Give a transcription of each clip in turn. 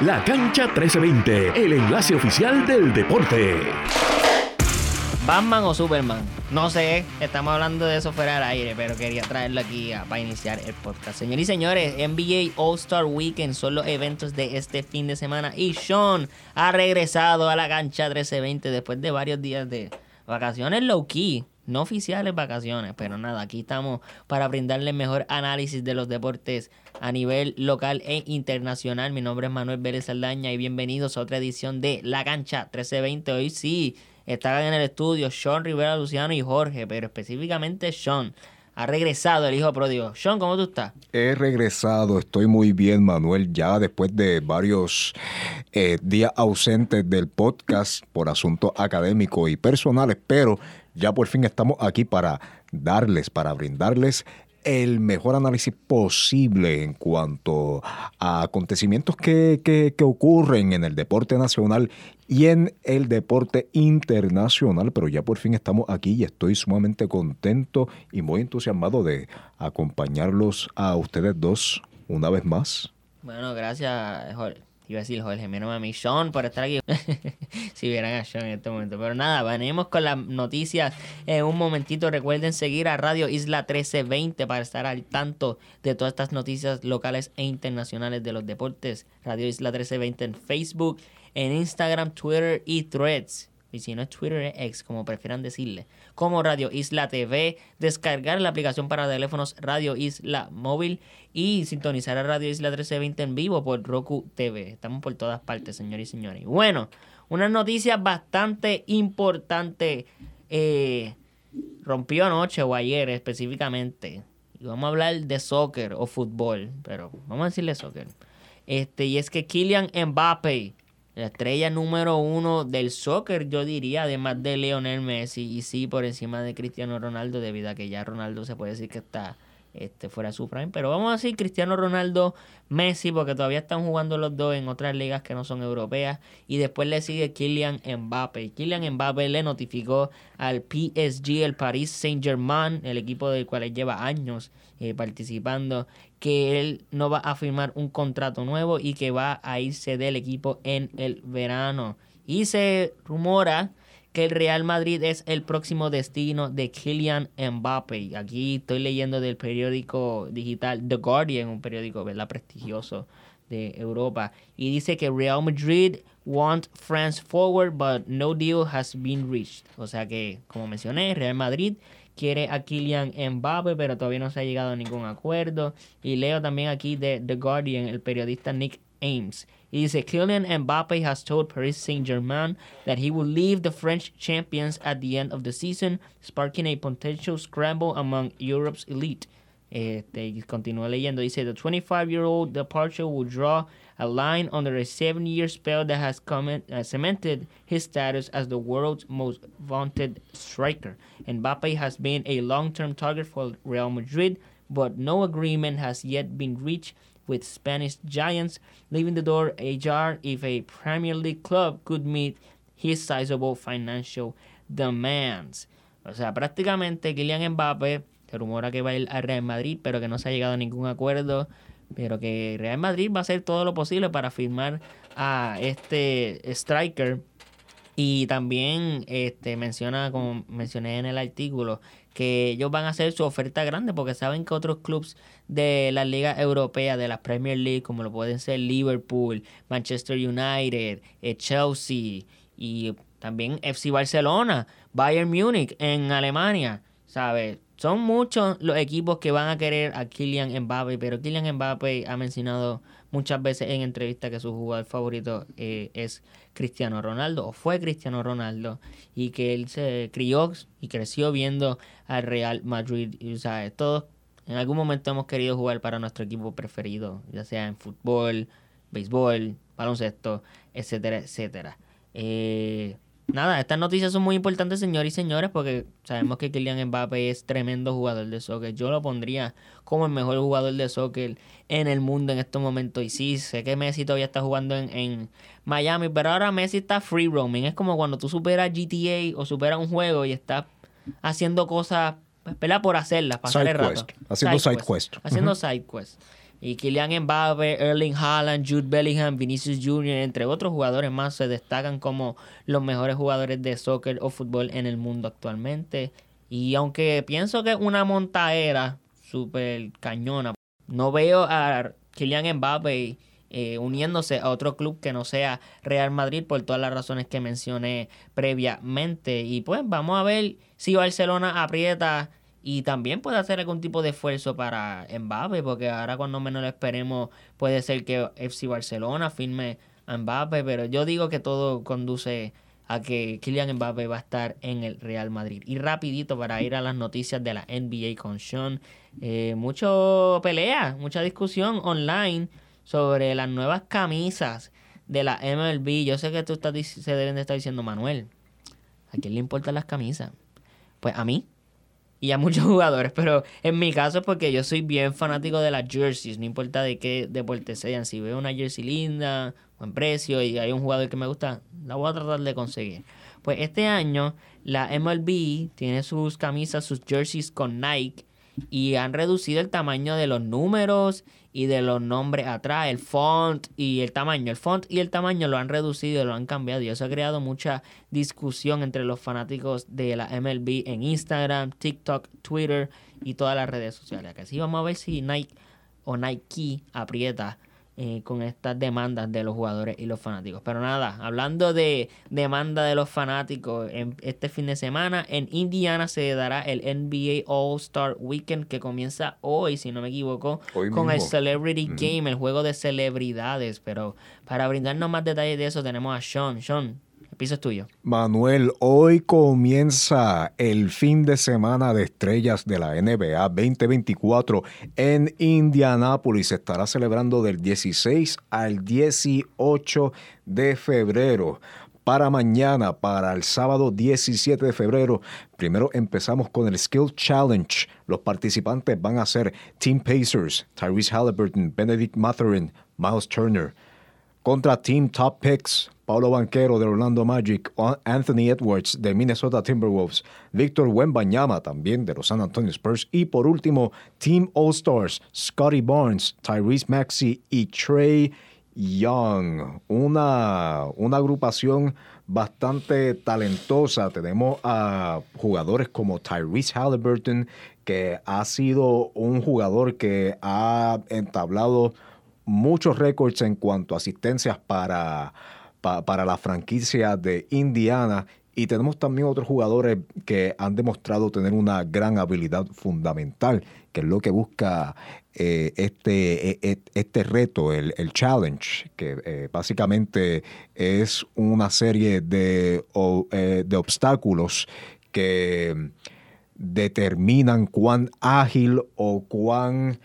La Cancha 1320, el enlace oficial del deporte. Batman o Superman. No sé, estamos hablando de eso fuera del aire, pero quería traerlo aquí para iniciar el podcast. Señores y señores, NBA All-Star Weekend son los eventos de este fin de semana y Sean ha regresado a la cancha 1320 después de varios días de vacaciones low key. No oficiales vacaciones, pero nada, aquí estamos para brindarle mejor análisis de los deportes a nivel local e internacional. Mi nombre es Manuel Vélez Saldaña y bienvenidos a otra edición de La Cancha 1320. Hoy sí, están en el estudio Sean Rivera Luciano y Jorge, pero específicamente Sean. Ha regresado el hijo pródigo. Sean, ¿cómo tú estás? He regresado, estoy muy bien, Manuel, ya después de varios eh, días ausentes del podcast por asuntos académicos y personales, pero ya por fin estamos aquí para darles, para brindarles el mejor análisis posible en cuanto a acontecimientos que, que, ocurren en el deporte nacional y en el deporte internacional, pero ya por fin estamos aquí y estoy sumamente contento y muy entusiasmado de acompañarlos a ustedes dos una vez más. Bueno, gracias, Jorge. Iba a decir Jorge, mi a mí, Sean, por estar aquí. si vieran a Sean en este momento. Pero nada, venimos con las noticias en un momentito. Recuerden seguir a Radio Isla 1320 para estar al tanto de todas estas noticias locales e internacionales de los deportes. Radio Isla 1320 en Facebook, en Instagram, Twitter y Threads y si no es Twitter es X, como prefieran decirle, como Radio Isla TV, descargar la aplicación para teléfonos Radio Isla Móvil y sintonizar a Radio Isla 1320 en vivo por Roku TV. Estamos por todas partes, señores y señores. Bueno, una noticia bastante importante eh, rompió anoche o ayer específicamente. Y vamos a hablar de soccer o fútbol, pero vamos a decirle soccer. Este, y es que Kylian Mbappe la estrella número uno del soccer, yo diría, además de Lionel Messi, y sí por encima de Cristiano Ronaldo, debido a que ya Ronaldo se puede decir que está este, fuera su prime. Pero vamos a decir Cristiano Ronaldo, Messi, porque todavía están jugando los dos en otras ligas que no son europeas. Y después le sigue Kylian Mbappe. Kylian Mbappe le notificó al PSG, el Paris Saint Germain, el equipo del cual él lleva años eh, participando, que él no va a firmar un contrato nuevo y que va a irse del equipo en el verano. Y se rumora que el Real Madrid es el próximo destino de Kylian Mbappe. Aquí estoy leyendo del periódico digital The Guardian, un periódico ¿verdad? prestigioso de Europa. Y dice que Real Madrid want France forward, but no deal has been reached. O sea que, como mencioné, Real Madrid quiere a Kylian Mbappe, pero todavía no se ha llegado a ningún acuerdo. Y leo también aquí de The Guardian, el periodista Nick Ames. Y dice, Kylian Mbappe has told Paris Saint-Germain that he will leave the French champions at the end of the season, sparking a potential scramble among Europe's elite. Este, continúa leyendo, dice, the 25-year-old departure will draw a line under a seven-year spell that has comment, uh, cemented his status as the world's most vaunted striker. Mbappe has been a long-term target for Real Madrid, but no agreement has yet been reached with Spanish giants, leaving the door ajar if a Premier League club could meet his sizable financial demands. O sea, prácticamente Kylian Mbappe se rumora que va a ir al Real Madrid, pero que no se ha llegado a ningún acuerdo, pero que Real Madrid va a hacer todo lo posible para firmar a este striker. Y también este, menciona, como mencioné en el artículo, que ellos van a hacer su oferta grande porque saben que otros clubes de la Liga Europea, de la Premier League, como lo pueden ser Liverpool, Manchester United, eh, Chelsea y también FC Barcelona, Bayern Múnich en Alemania, ¿sabes? Son muchos los equipos que van a querer a Kylian Mbappe, pero Kylian Mbappe ha mencionado muchas veces en entrevistas que su jugador favorito eh, es Cristiano Ronaldo, o fue Cristiano Ronaldo, y que él se crió y creció viendo al Real Madrid. Y, o sea, todos en algún momento hemos querido jugar para nuestro equipo preferido, ya sea en fútbol, béisbol, baloncesto, etcétera, etcétera. Eh, nada, estas noticias son muy importantes, señores y señores, porque sabemos que Kylian Mbappe es tremendo jugador de soccer. Yo lo pondría como el mejor jugador de soccer en el mundo en estos momentos. Y sí, sé que Messi todavía está jugando en, Miami, pero ahora Messi está free roaming. Es como cuando tú superas GTA o superas un juego y estás haciendo cosas, espera por hacerlas, pasar el rato. Haciendo side quest. Haciendo side quest. Y Kylian Mbappe, Erling Haaland, Jude Bellingham, Vinicius Jr., entre otros jugadores más, se destacan como los mejores jugadores de soccer o fútbol en el mundo actualmente. Y aunque pienso que es una montaera súper cañona, no veo a Kylian Mbappe eh, uniéndose a otro club que no sea Real Madrid por todas las razones que mencioné previamente. Y pues vamos a ver si Barcelona aprieta y también puede hacer algún tipo de esfuerzo para Mbappe, porque ahora cuando menos lo esperemos puede ser que FC Barcelona firme a Mbappe, pero yo digo que todo conduce a que Kylian Mbappe va a estar en el Real Madrid. Y rapidito para ir a las noticias de la NBA con Sean, eh, mucho pelea, mucha discusión online sobre las nuevas camisas de la MLB. Yo sé que tú estás, se deben de estar diciendo, Manuel, ¿a quién le importan las camisas? Pues a mí, y a muchos jugadores, pero en mi caso es porque yo soy bien fanático de las jerseys, no importa de qué deporte sean, si veo una jersey linda, buen precio y hay un jugador que me gusta, la voy a tratar de conseguir. Pues este año la MLB tiene sus camisas, sus jerseys con Nike y han reducido el tamaño de los números y de los nombres atrás, el font y el tamaño. El font y el tamaño lo han reducido, lo han cambiado y eso ha creado mucha discusión entre los fanáticos de la MLB en Instagram, TikTok, Twitter y todas las redes sociales. Así vamos a ver si Nike o Nike aprieta eh, con estas demandas de los jugadores y los fanáticos. Pero nada, hablando de demanda de los fanáticos, en este fin de semana en Indiana se dará el NBA All Star Weekend que comienza hoy, si no me equivoco, con el Celebrity Game, el juego de celebridades. Pero para brindarnos más detalles de eso tenemos a Sean. Sean, el piso es tuyo. Manuel, hoy comienza el fin de semana de estrellas de la NBA 2024 en Indianápolis. Se estará celebrando del 16 al 18 de febrero. Para mañana, para el sábado 17 de febrero, primero empezamos con el Skill Challenge. Los participantes van a ser Team Pacers, Tyrese Halliburton, Benedict Matherin, Miles Turner. Contra Team Top Picks, Paulo Banquero de Orlando Magic, Anthony Edwards de Minnesota Timberwolves, Víctor Wembanyama también de los San Antonio Spurs y por último Team All Stars, Scotty Barnes, Tyrese Maxey y Trey Young. Una, una agrupación bastante talentosa. Tenemos a jugadores como Tyrese Halliburton, que ha sido un jugador que ha entablado muchos récords en cuanto a asistencias para para la franquicia de Indiana. Y tenemos también otros jugadores que han demostrado tener una gran habilidad fundamental, que es lo que busca eh, este, e, e, este reto, el, challenge, que eh, básicamente es una serie de, eh, de obstáculos que determinan cuán ágil o cuán...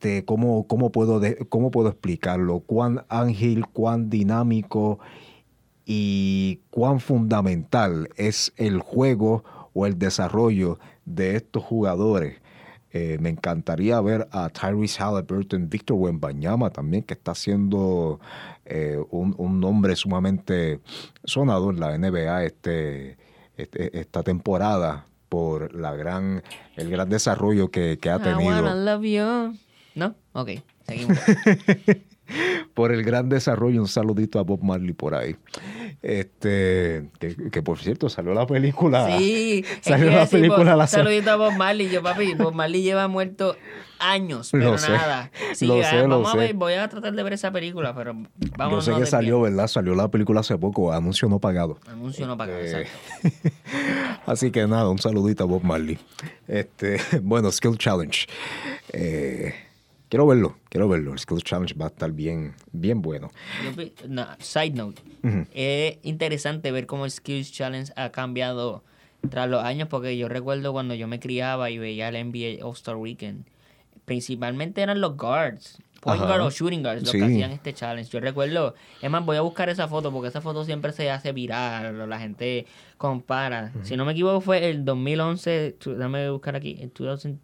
Este, ¿cómo, cómo, puedo ¿cómo puedo explicarlo? Cuán ágil, cuán dinámico y cuán fundamental es el juego o el desarrollo de estos jugadores. Eh, me encantaría ver a Tyrese Halliburton, Victor Wembanyama también, que está haciendo eh, un, nombre sumamente sonado en la NBA este, este, esta temporada por la gran, el gran desarrollo que, ha tenido. ¿No? Ok, seguimos. por el gran desarrollo, un saludito a Bob Marley por ahí. Este, que, por cierto salió la película. Sí, salió la película. la saludito a Bob Marley. Yo, papi, Bob Marley lleva muerto años, pero nada. Sí, lo sé, vamos a ver, voy a tratar de ver esa película, pero vamos Yo sé que salió, ¿verdad? Salió la película hace poco, anuncio no pagado. Anuncio no pagado, este, Así que nada, un saludito a Bob Marley. Este, bueno, Skill Challenge. Eh, Quiero verlo, quiero verlo. El Skills Challenge va a estar bien, bien bueno. side note. Es interesante ver cómo el Skills Challenge ha cambiado tras los años, porque yo recuerdo cuando yo me criaba y veía el NBA All-Star Weekend, principalmente eran los guards, point guard o shooting guards, los que hacían este challenge. Yo recuerdo, es más, voy a buscar esa foto porque esa foto siempre se hace viral, la gente compara. Si no me equivoco, fue el 2011, déjame buscar aquí, el 2011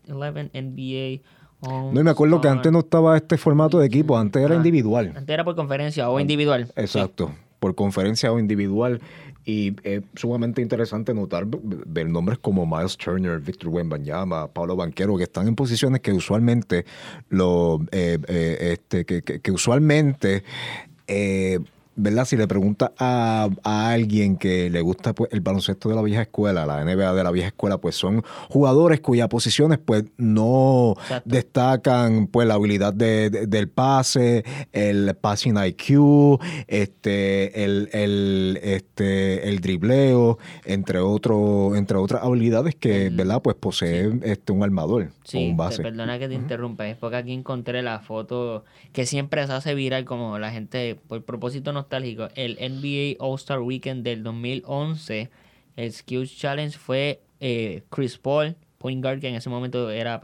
NBA no, y me acuerdo que antes no estaba este formato de equipo, antes era individual. Antes era por conferencia o individual. Exacto. por conferencia o individual. Y es sumamente interesante notar ver nombres como Miles Turner, Victor Wembanyama, Pablo Banquero, que están en posiciones que usualmente lo, eh, eh, este, que, que, que usualmente eh, ¿verdad? Si le pregunta a, alguien que le gusta pues, el baloncesto de la vieja escuela, la NBA de la vieja escuela, pues son jugadores cuyas posiciones pues no destacan pues la habilidad del pase, el passing IQ, este, el, el, este, el dribleo, entre otro, entre otras habilidades que, ¿verdad? Pues posee este, un armador o un base. perdona que te interrumpa, es porque aquí encontré la foto que siempre se hace viral como la gente, por propósito no el NBA All-Star Weekend del 2011, el Skills Challenge fue eh, Chris Paul, point guard, que en ese momento era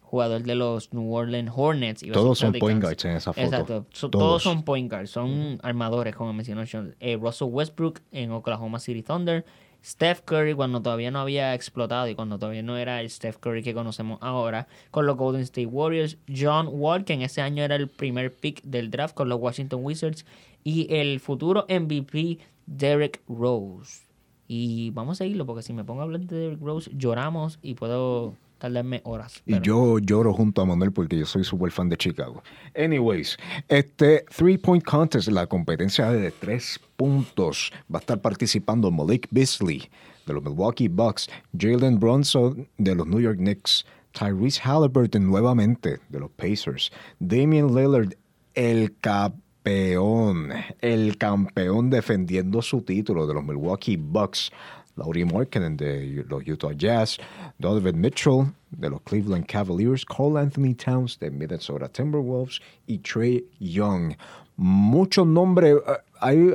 jugador de los New Orleans Hornets. Y todos son point guards en esa foto. Exacto, todos. son point guards, son armadores, como mencionó Sean. Eh, Russell Westbrook en Oklahoma City Thunder. Steph Curry cuando todavía no había explotado y cuando todavía no era el Steph Curry que conocemos ahora con los Golden State Warriors. John Wall, que en ese año era el primer pick del draft con los Washington Wizards y el futuro MVP Derek Rose. Y vamos a seguirlo porque si me pongo a hablar de Derek Rose lloramos y puedo tardarme horas. Y yo lloro junto a Manuel porque yo soy súper fan de Chicago. Anyways, este Three Point Contest, la competencia de tres puntos, va a estar participando Malik Beasley de los Milwaukee Bucks, Jalen Bronson de los New York Knicks, Tyrese Halliburton nuevamente de los Pacers, Damian Lillard, el cap campeón, el campeón defendiendo su título de los Milwaukee Bucks, Laurie Markkinen de los Utah Jazz, Donovan Mitchell de los Cleveland Cavaliers, Cole Anthony Towns de Minnesota Timberwolves y Trey Young. Muchos nombres, eh, hay,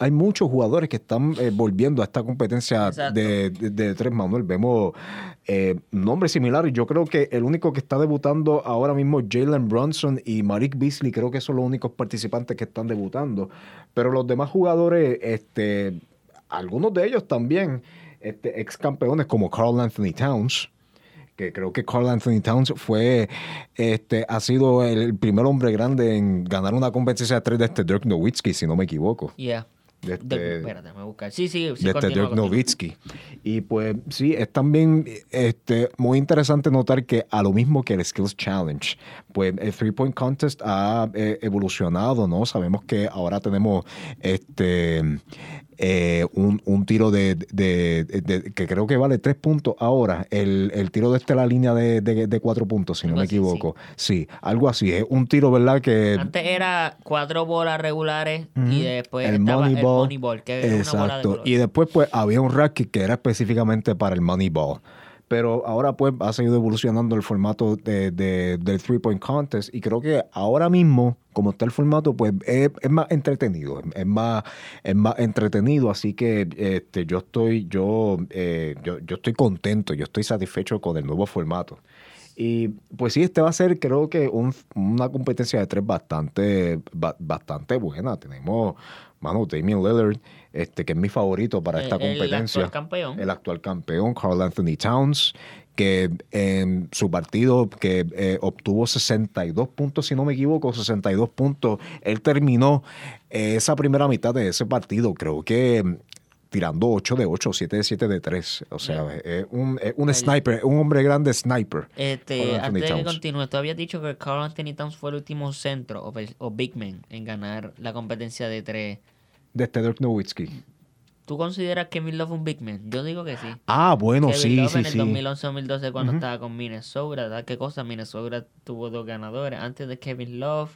hay, muchos jugadores que están eh, volviendo a esta competencia de, tres Manuel. Vemos eh, nombres similares. Yo creo que el único que está debutando ahora mismo es Jalen Brunson y Marik Beasley. Creo que son los únicos participantes que están debutando. Pero los demás jugadores, este, algunos de ellos también, este, ex campeones como Carl Anthony Towns que creo que Carl Anthony Towns fue, este, ha sido el primer hombre grande en ganar una competencia de tres de este Dirk Nowitzki, si no me equivoco. Yeah. De este, espérate, me buscar. Sí, sí, sí. De este Dirk Nowitzki. Y pues sí, es también este, muy interesante notar que a lo mismo que el Skills Challenge, pues el Three Point Contest ha eh, evolucionado, ¿no? Sabemos que ahora tenemos este eh, un, un, tiro de, de, que creo que vale tres puntos ahora. El, el tiro de este la línea de, de cuatro puntos, si no me equivoco. Sí. algo así. Es un tiro, ¿verdad? Que antes era cuatro bolas regulares y después el estaba el Moneyball, que era Exacto. una bola de Y después pues había un racket que era específicamente para el Moneyball pero ahora pues ha seguido evolucionando el formato de, del Three Point Contest y creo que ahora mismo, como está el formato, pues es, más entretenido, es más, es más entretenido, así que este, yo estoy, yo, eh, yo, yo estoy contento, yo estoy satisfecho con el nuevo formato. Y pues sí, este va a ser creo que una competencia de tres bastante, bastante buena. Tenemos, mano, Damian Lillard, este, que es mi favorito para esta competencia. El actual campeón. El actual campeón, Carl Anthony Towns, que en su partido que eh, obtuvo 62 puntos, si no me equivoco, 62 puntos. Él terminó esa primera mitad de ese partido. Creo que tirando 8 de 8, 7 de 7 de 3. O sea, es un, un sniper, un hombre grande sniper. Este, antes de que continúe, tú habías dicho que Carl Anthony Towns fue el último centro o, o big man en ganar la competencia de 3. De este Dirk Nowitzki. ¿Tú consideras Kevin Love un big man? Yo digo que sí. Ah, bueno, Kevin sí, Love sí, en el sí. 2011-2012 cuando estaba con Minnesota, ¿verdad? ¿Qué cosa? Minnesota tuvo dos ganadores. Antes de Kevin Love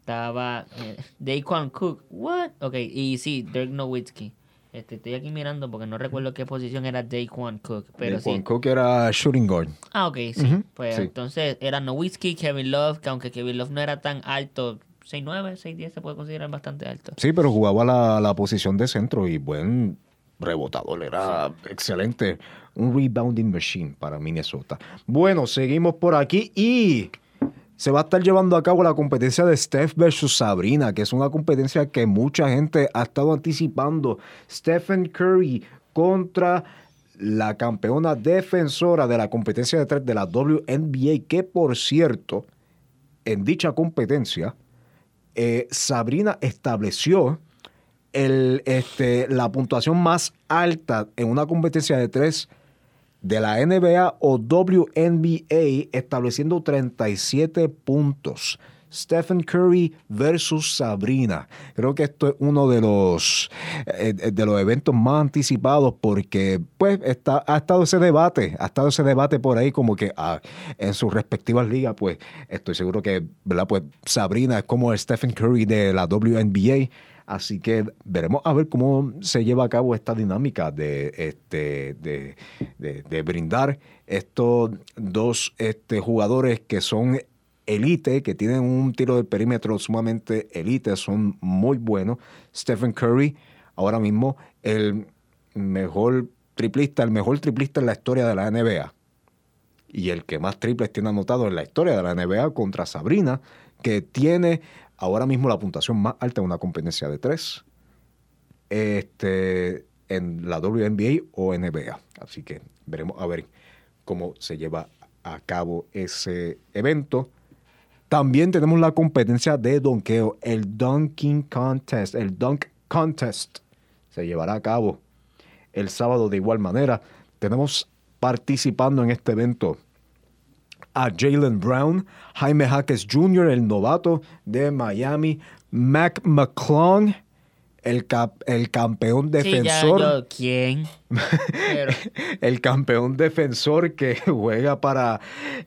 estaba eh, Daquan Cook. ¿What? Ok, y sí, Dirk Nowitzki. Este, estoy aquí mirando porque no recuerdo qué posición era Daquan Cook. Pero Daquan Cook era shooting guard. Ah, ok, sí. Pues entonces era Nowitzki, Kevin Love, que aunque Kevin Love no era tan alto, 6'9, 6'10 se puede considerar bastante alto. Sí, pero jugaba la, la posición de centro y buen rebotador, era excelente. Un rebounding machine para Minnesota. Bueno, seguimos por aquí y se va a estar llevando a cabo la competencia de Steph versus Sabrina, que es una competencia que mucha gente ha estado anticipando. Stephen Curry contra la campeona defensora de la competencia de tres de la WNBA, que por cierto, en dicha competencia, eh, Sabrina estableció el, este, la puntuación más alta en una competencia de tres de la NBA o WNBA, estableciendo 37 puntos. Stephen Curry versus Sabrina. Creo que esto es uno de los, eh, de los eventos más anticipados porque pues está, ha estado ese debate, ha estado ese debate por ahí como que ah, en sus respectivas ligas, pues estoy seguro que, ¿verdad? Pues Sabrina es como el Stephen Curry de la WNBA. Así que veremos a ver cómo se lleva a cabo esta dinámica de, este, de, de, brindar estos dos este, jugadores que son elite, que tienen un tiro de perímetro sumamente elite, son muy buenos. Stephen Curry, ahora mismo el mejor triplista, el mejor triplista en la historia de la NBA. Y el que más triples tiene anotado en la historia de la NBA contra Sabrina, que tiene ahora mismo la puntuación más alta en una competencia de tres este, en la WNBA o NBA. Así que veremos a ver cómo se lleva a cabo ese evento. También tenemos la competencia de donkeo, el Dunking Contest. El Dunk Contest se llevará a cabo el sábado de igual manera. Tenemos participando en este evento a Jalen Brown, Jaime Jaques Jr., el novato de Miami, Mac McClung, el, el campeón defensor. ¿Quién? el campeón defensor que juega para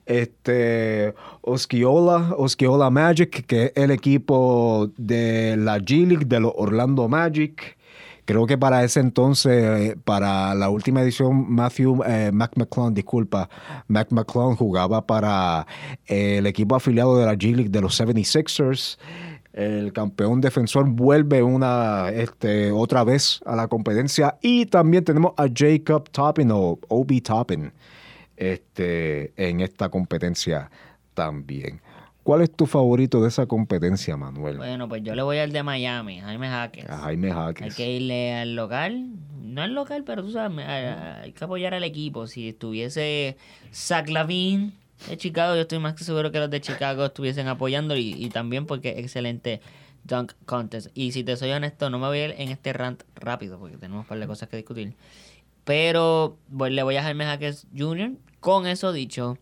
este Osceola, Osceola Magic, que es el equipo de la G League de los Orlando Magic. Creo que para ese entonces, para la última edición, Matthew eh, Mac McClung, disculpa, Mac McClung jugaba para el equipo afiliado de la G League de los 76ers el campeón defensor vuelve una este, otra vez a la competencia. Y también tenemos a Jacob Toppin o Obi Toppin este, en esta competencia también. ¿Cuál es tu favorito de esa competencia, Manuel? Bueno, pues yo le voy al de Miami, Jaime Jaques. A Jaime Jaques. Hay que irle al local. No al local, pero tú sabes, hay que apoyar al equipo. Si estuviese Zach Lavin de Chicago, yo estoy más que seguro que los de Chicago estuviesen apoyando y, también porque es excelente dunk contest. Y si te soy honesto, no me voy a ir en este rant rápido porque tenemos un par de cosas que discutir. Pero le voy a Jaime Jaques Jr. Con eso dicho,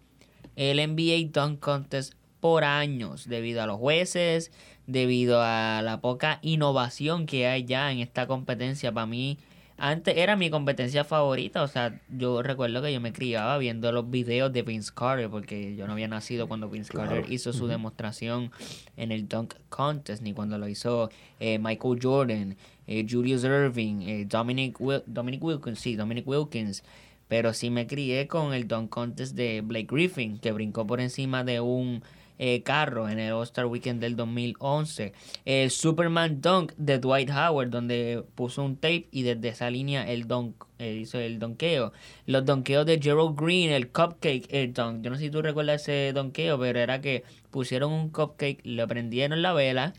el NBA Dunk Contest por años, debido a los jueces, debido a la poca innovación que hay ya en esta competencia, para mí antes era mi competencia favorita, o sea, yo recuerdo que yo me criaba viendo los videos de Vince Carter, porque yo no había nacido cuando Vince Carter hizo su demostración en el Dunk Contest, ni cuando lo hizo eh, Michael Jordan, eh, Julius Irving, eh, Dominic, Dominic Wilkins, sí, Dominic Wilkins. Pero sí me crié con el Dunk Contest de Blake Griffin, que brincó por encima de un eh, carro en el All-Star Weekend del 2011. El Superman Dunk de Dwight Howard, donde puso un tape y desde esa línea el dunk, eh, hizo el donkeo. Los donkeos de Gerald Green, el cupcake el dunk. Yo no sé si tú recuerdas ese donkeo, pero era que pusieron un cupcake, le prendieron la vela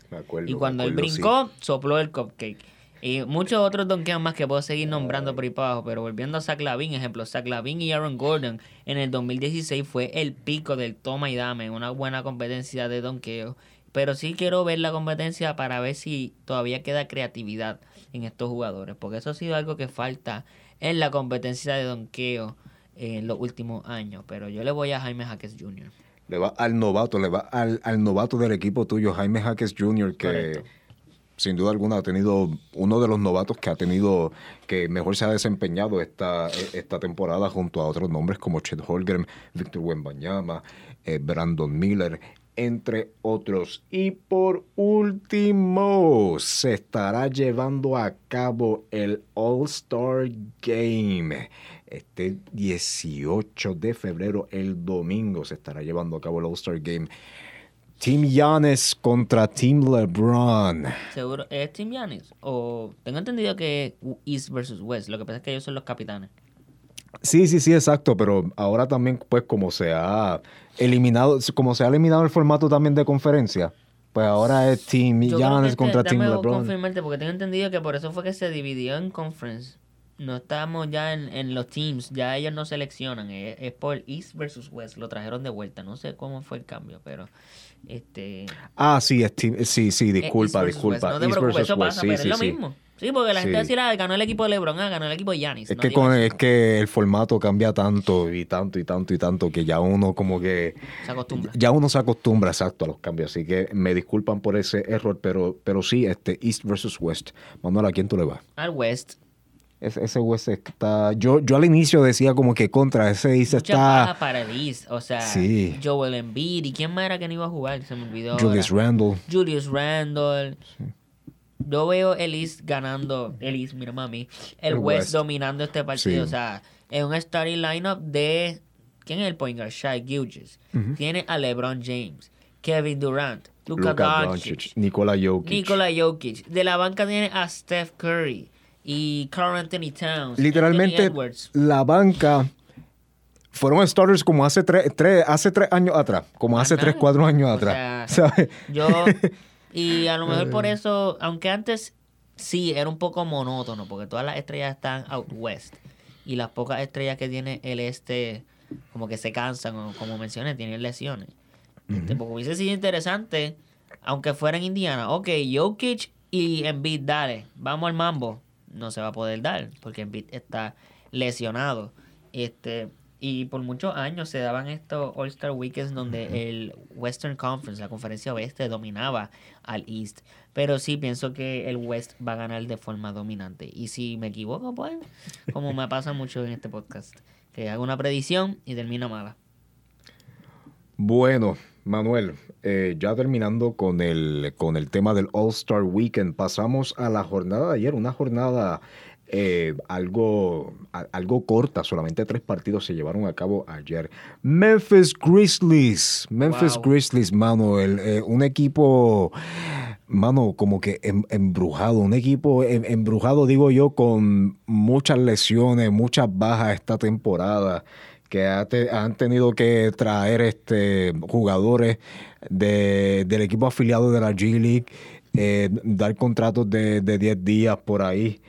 y cuando él brincó, sopló el cupcake. Y muchos otros donkeos más que puedo seguir nombrando por ahí para abajo. Pero volviendo a Zach Lavin, ejemplo, Zach Lavin y Aaron Gordon en el 2016 fue el pico del toma y dame, una buena competencia de donkeo. Pero sí quiero ver la competencia para ver si todavía queda creatividad en estos jugadores. Porque eso ha sido algo que falta en la competencia de donkeo en los últimos años. Pero yo le voy a Jaime Jaques Jr. Le va al novato, le va al, novato del equipo tuyo, Jaime Jaques Jr., que sin duda alguna ha tenido uno de los novatos que ha tenido que mejor se ha desempeñado esta, esta temporada junto a otros nombres como Chet Holgren, Víctor Wembanyama, eh, Brandon Miller, entre otros. Y por último, se estará llevando a cabo el All-Star Game. Este 18 de febrero, el domingo, se estará llevando a cabo el All-Star Game. Team Giannis contra Team LeBron. Seguro, ¿es Team Giannis? O tengo entendido que es East versus West. Lo que pasa es que ellos son los capitanes. Sí, sí, sí, exacto. Pero ahora también, pues, como se ha eliminado, como se ha eliminado el formato también de conferencia, pues ahora es Team Giannis contra Team LeBron. confirmarte porque tengo entendido que por eso fue que se dividió en conference. No estamos ya en, los teams, ya ellos no seleccionan, es, es por East versus West, lo trajeron de vuelta, no sé cómo fue el cambio, pero este... Ah, sí, sí, sí, disculpa, disculpa. No te preocupes, eso pasa, pero es lo mismo. Sí, porque la gente Sí. decía, ah, ganó el equipo de LeBron, ah, ganó el equipo de Giannis. Es que, con, va es que el formato cambia tanto y tanto y tanto y tanto que ya uno como que... Se acostumbra. Ya uno se acostumbra exacto a los cambios, así que me disculpan por ese error, pero, pero sí, este East versus West. Manuel, ¿a quién tú le vas? Al West. Ese, ese West está... Yo, yo al inicio decía como que contra ese bajas está para el East. O sea, Sí. Joel Embiid. ¿Y quién más era que no iba a jugar? Se me olvidó. Julius ahora. Randle. Julius Randle. Yo veo el East ganando. El East, mira mami. El, El West, West. dominando este partido. Sí. O sea, es un starting lineup de. ¿Quién es el point guard? Shai Gilgeous. Tiene a LeBron James, Kevin Durant, Luka, Luka Doncic, Nikola Jokic. Nikola Jokic. De la banca tiene a Steph Curry y Carl Anthony Towns. Literalmente Anthony la banca fueron starters como hace tres, tres- hace tres años atrás, como hace nada. tres, cuatro años O atrás. sea, ¿sabes? Yo, y a lo mejor por eso, aunque antes sí era un poco monótono, porque todas las estrellas están out west y las pocas estrellas que tiene el este, como que se cansan, o como mencioné, tienen lesiones. Este, porque hubiese sido interesante, aunque fuera en Indiana, ok, Jokic y Embiid, dale, vamos al mambo. No se va a poder dar, porque Embiid está lesionado. Este, y por muchos años se daban estos All-Star Weekends donde el Western Conference, la conferencia oeste, dominaba al East. Pero sí pienso que el West va a ganar de forma dominante. Y si me equivoco, pues, como me pasa mucho en este podcast, que hago una predicción y termina mala. Bueno, Manuel, eh, ya terminando con el, con el tema del All-Star Weekend, pasamos a la jornada de ayer, una jornada eh, algo, a- algo corta, solamente tres partidos se llevaron a cabo ayer. Memphis Grizzlies, Memphis Wow. Grizzlies, mano, el, eh, un equipo, mano, como que em- embrujado, un equipo em- embrujado, digo yo, con muchas lesiones, muchas bajas esta temporada que ha te- han tenido que traer este jugadores de- del equipo afiliado de la G League, eh, dar contratos de, de 10 días por ahí,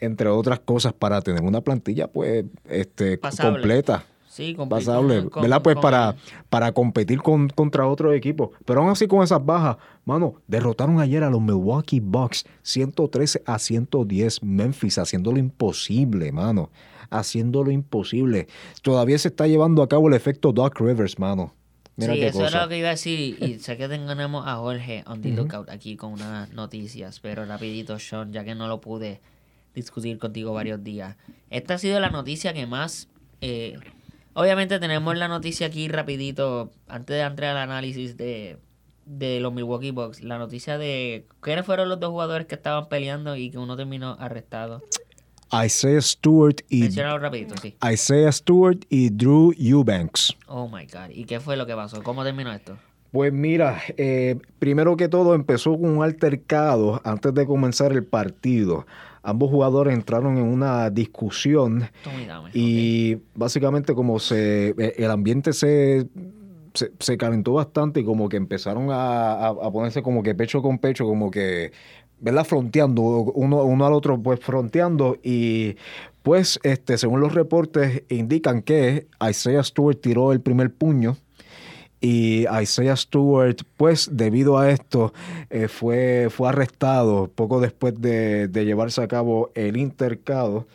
entre otras cosas, para tener una plantilla pues este, Pasable. completa. Sí, Pasable, con- ¿verdad? Pues con para, para competir con, contra otros equipos. Pero aún así con esas bajas, mano, derrotaron ayer a los Milwaukee Bucks 113 a 110 Memphis, haciendo lo imposible, mano. Haciendo lo imposible. Todavía se está llevando a cabo el efecto Doc Rivers, mano. Mira sí, eso cosa. era lo que iba a decir. Y sé que tenemos a Jorge on the lookout aquí con unas noticias, pero rapidito, Sean, ya que no lo pude discutir contigo varios días. Esta ha sido la noticia que más... eh, obviamente tenemos la noticia aquí rapidito, antes de entrar al análisis de, de los Milwaukee Bucks, la noticia de quiénes fueron los dos jugadores que estaban peleando y que uno terminó arrestado. Isaiah Stewart y rapidito, sí. Isaiah Stewart y Drew Eubanks. Oh my God. ¿Y qué fue lo que pasó? ¿Cómo terminó esto? Pues mira, eh, primero que todo empezó con un altercado antes de comenzar el partido. Ambos jugadores entraron en una discusión y básicamente como se eh, el ambiente se, se, se calentó bastante y como que empezaron a, a- a ponerse como que pecho con pecho, como que, ¿verdad? Fronteando, uno, uno al otro pues fronteando y pues este según los reportes indican que Isaiah Stewart tiró el primer puño y Isaiah Stewart, pues debido a esto, eh, fue, fue arrestado poco después de, de llevarse a cabo el intercado.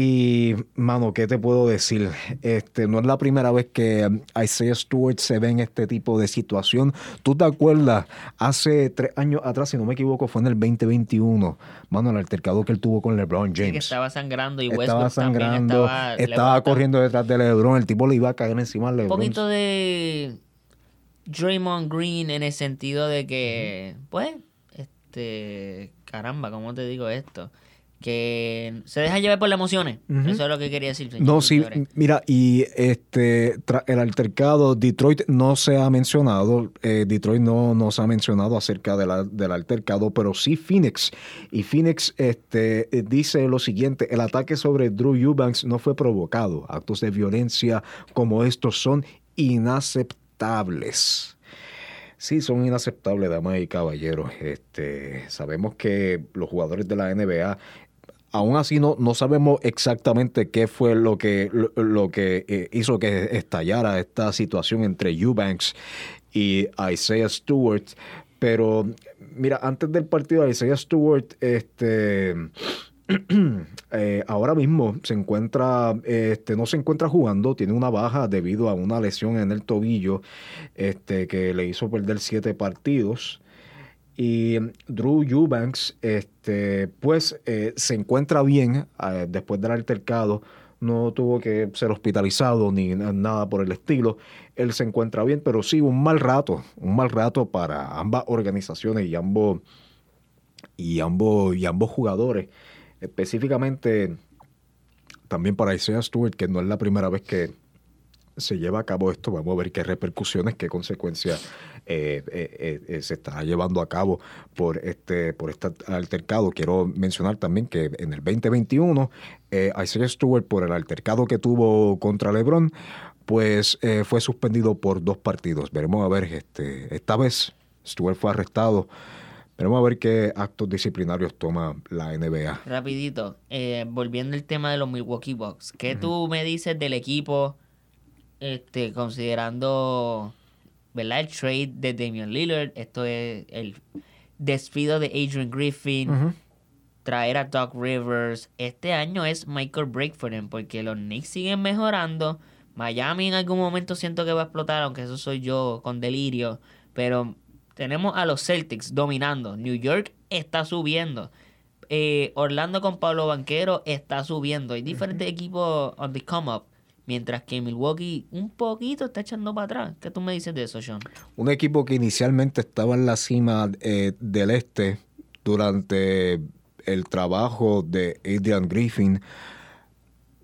Y, mano, ¿qué te puedo decir? Este, no es la primera vez que um, Isaiah Stewart se ve en este tipo de situación. ¿Tú te acuerdas? Hace tres años atrás, si no me equivoco, fue en el 2021, mano, el altercado que él tuvo con LeBron Sí, James. que estaba sangrando y Westbrook estaba sangrando, estaba, corriendo detrás de LeBron, el tipo le iba a caer encima a Un LeBron. poquito de Draymond Green en el sentido de que, pues, este, caramba, ¿cómo te digo esto? Que se deja llevar por las emociones. Eso es lo que quería decir. señor No, sí, mira, y este el altercado, Detroit no se ha mencionado, eh, Detroit no, no se ha mencionado acerca de la- del altercado, pero sí Phoenix. Y Phoenix este, eh, dice lo siguiente, el ataque sobre Drew Eubanks no fue provocado. Actos de violencia como estos son inaceptables. Sí, son inaceptables, damas y caballeros. Este, sabemos que los jugadores de la NBA aún así no, no sabemos exactamente qué fue lo que, lo, que eh, hizo que estallara esta situación entre Eubanks y Isaiah Stewart, Pero, mira, antes del partido de Isaiah Stewart, este. Eh, ahora mismo se encuentra, este, no se encuentra jugando, tiene una baja debido a una lesión en el tobillo este, que le hizo perder siete partidos. Y Drew Eubanks, este, pues eh, se encuentra bien eh, después del altercado, no tuvo que ser hospitalizado ni nada por el estilo. Él se encuentra bien, pero sí un mal rato, un mal rato para ambas organizaciones y ambos y ambos y ambos jugadores específicamente también para Isaiah Stewart, que no es la primera vez que se lleva a cabo esto, vamos a ver qué repercusiones, qué consecuencias eh, eh, eh, se está llevando a cabo por este, por este altercado. Quiero mencionar también que en el 2021, Isaiah Stewart, por el altercado que tuvo contra LeBron, pues fue suspendido por dos partidos. Veremos a ver, este, esta vez Stewart fue arrestado pero vamos a ver qué actos disciplinarios toma la NBA. Rapidito, eh, volviendo al tema de los Milwaukee Bucks, ¿qué tú me dices del equipo este, considerando ¿verdad? el trade de Damian Lillard? Esto es el despido de Adrian Griffin, traer a Doc Rivers. Este año es Michael break for them porque los Knicks siguen mejorando. Miami en algún momento siento que va a explotar, aunque eso soy yo con delirio. Pero tenemos a los Celtics dominando. New York está subiendo. Eh, Orlando con Pablo Banquero está subiendo. Hay diferentes equipos on the come up. Mientras que Milwaukee un poquito está echando para atrás. ¿Qué tú me dices de eso, Sean? Un equipo que inicialmente estaba en la cima eh, del este durante el trabajo de Adrian Griffin.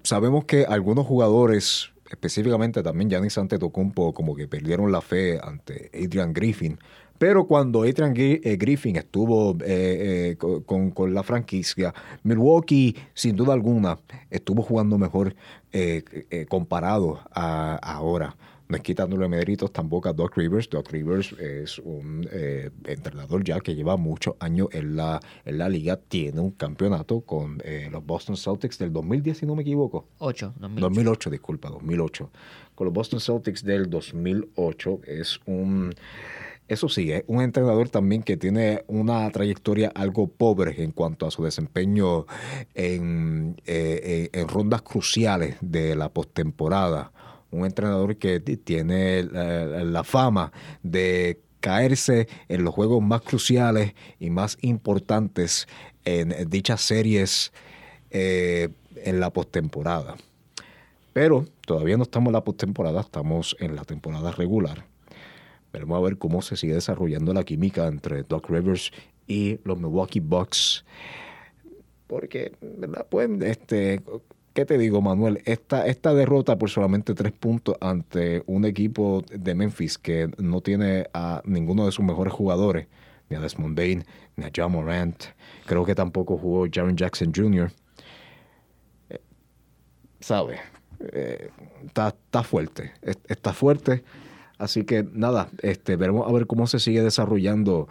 Sabemos que algunos jugadores, específicamente también Giannis Antetokounmpo, como que perdieron la fe ante Adrian Griffin. Pero cuando Adrian eh, Griffin estuvo eh, eh, con, la franquicia, Milwaukee, sin duda alguna, estuvo jugando mejor comparado a, ahora. No es quitándole méritos tampoco a Doc Rivers. Doc Rivers es un entrenador ya que lleva muchos años en la, en la liga. Tiene un campeonato con los Boston Celtics del 2010, si no me equivoco. 8, 2008. 2008, disculpa, 2008. Con los Boston Celtics del 2008 es un eso sí, es un entrenador también que tiene una trayectoria algo pobre en cuanto a su desempeño en, eh, eh, rondas cruciales de la postemporada. Un entrenador que tiene la, fama de caerse en los juegos más cruciales y más importantes en dichas series eh, en la postemporada. Pero todavía no estamos en la postemporada, estamos en la temporada regular. Vamos a ver cómo se sigue desarrollando la química entre Doc Rivers y los Milwaukee Bucks. Porque, ¿verdad? Pues, este, ¿qué te digo, Manuel? Esta, esta derrota por solamente tres puntos ante un equipo de Memphis que no tiene a ninguno de sus mejores jugadores, ni a Desmond Bain, ni a John Morant. Creo que tampoco jugó Jaron Jackson Jr. Eh, ¿Sabe? Eh, está fuerte. Está fuerte Así que nada, este, veremos a ver cómo se sigue desarrollando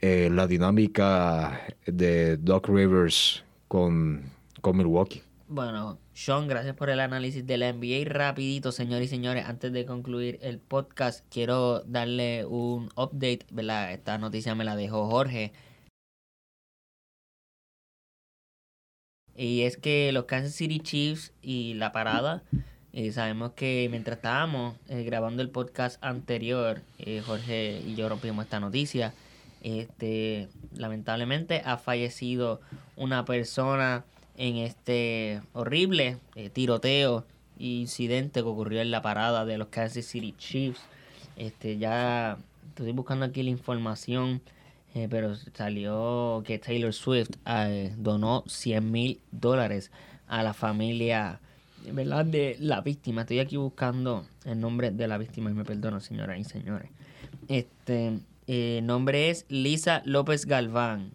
eh, la dinámica de Doc Rivers con, con Milwaukee. Bueno, Sean, gracias por el análisis de la NBA. Rapidito, señores y señores, antes de concluir el podcast, quiero darle un update, ¿verdad? Esta noticia me la dejó Jorge. Y es que los Kansas City Chiefs y la parada y sabemos que mientras estábamos eh, grabando el podcast anterior, eh, Jorge y yo rompimos esta noticia. Este, lamentablemente ha fallecido una persona en este horrible eh, tiroteo e incidente que ocurrió en la parada de los Kansas City Chiefs. Este, ya estoy buscando aquí la información, pero salió que Taylor Swift donó 100 mil dólares a la familia ¿verdad? de la víctima. Estoy aquí buscando el nombre de la víctima y me perdono, señoras y señores. Este eh, nombre es Lisa López Galván.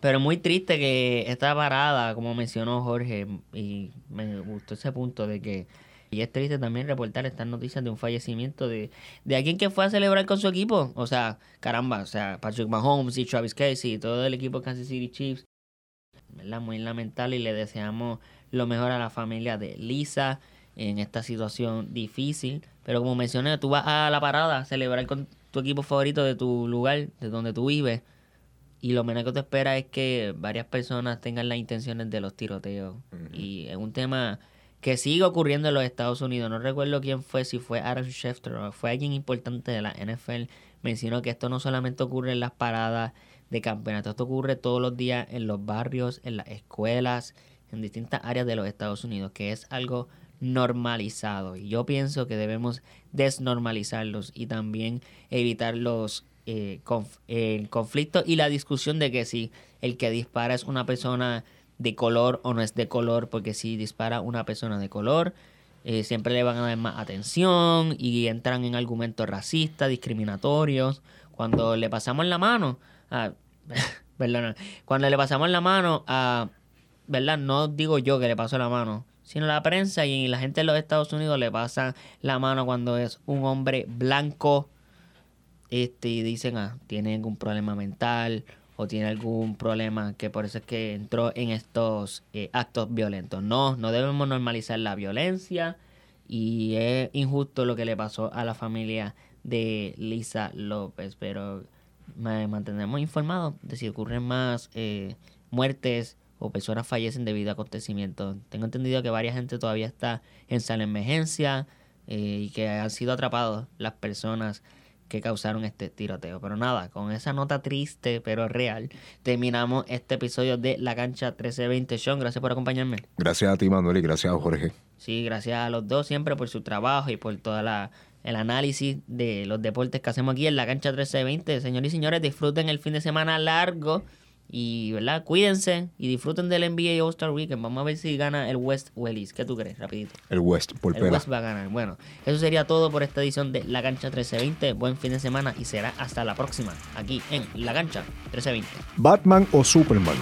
Pero muy triste que está parada, como mencionó Jorge, y me gustó ese punto de que y es triste también reportar estas noticias de un fallecimiento de, de alguien que fue a celebrar con su equipo. O sea, caramba, o sea, Patrick Mahomes y Travis Casey y todo el equipo Kansas City Chiefs. ¿verdad? Muy lamentable y le deseamos lo mejor a la familia de Lisa en esta situación difícil. Pero como mencioné, tú vas a la parada a celebrar con tu equipo favorito de tu lugar, de donde tú vives, y lo menos que te espera es que varias personas tengan las intenciones de los tiroteos. Y es un tema que sigue ocurriendo en los Estados Unidos. No recuerdo quién fue, si fue Adam Schefter o fue alguien importante de la NFL. Mencionó que esto no solamente ocurre en las paradas de campeonato, esto ocurre todos los días en los barrios, en las escuelas, en distintas áreas de los Estados Unidos, que es algo normalizado. Y yo pienso que debemos desnormalizarlos y también evitar los eh, conflictos y la discusión de que si el que dispara es una persona de color o no es de color, porque si dispara una persona de color, eh, siempre le van a dar más atención y entran en argumentos racistas, discriminatorios. Cuando le pasamos la mano, a, cuando le pasamos la mano a, ¿verdad? No digo yo que le paso la mano, sino la prensa y la gente de los Estados Unidos le pasa la mano cuando es un hombre blanco este, y dicen, ah, tiene algún problema mental o tiene algún problema que por eso es que entró en estos eh, actos violentos. No, no debemos normalizar la violencia y es injusto lo que le pasó a la familia de Lisa López, pero me mantendremos informados de si ocurren más eh, muertes o personas fallecen debido a acontecimientos. Tengo entendido que varias gente todavía está en sala de emergencia eh, y que han sido atrapados las personas que causaron este tiroteo. Pero nada, con esa nota triste pero real, terminamos este episodio de La Cancha 1320. Sean, gracias por acompañarme. Gracias a ti, Manuel, y gracias a Jorge. Sí, gracias a los dos siempre por su trabajo y por toda la el análisis de los deportes que hacemos aquí en la cancha 1320. Señores y señores, disfruten el fin de semana largo y, ¿verdad? Cuídense y disfruten del NBA All-Star Weekend. Vamos a ver si gana el West o el East. ¿Qué tú crees? Rapidito. El West, por El West va a ganar. Bueno, eso sería todo por esta edición de La Cancha 1320. Buen fin de semana y será hasta la próxima aquí en La Cancha 1320. Batman o Superman.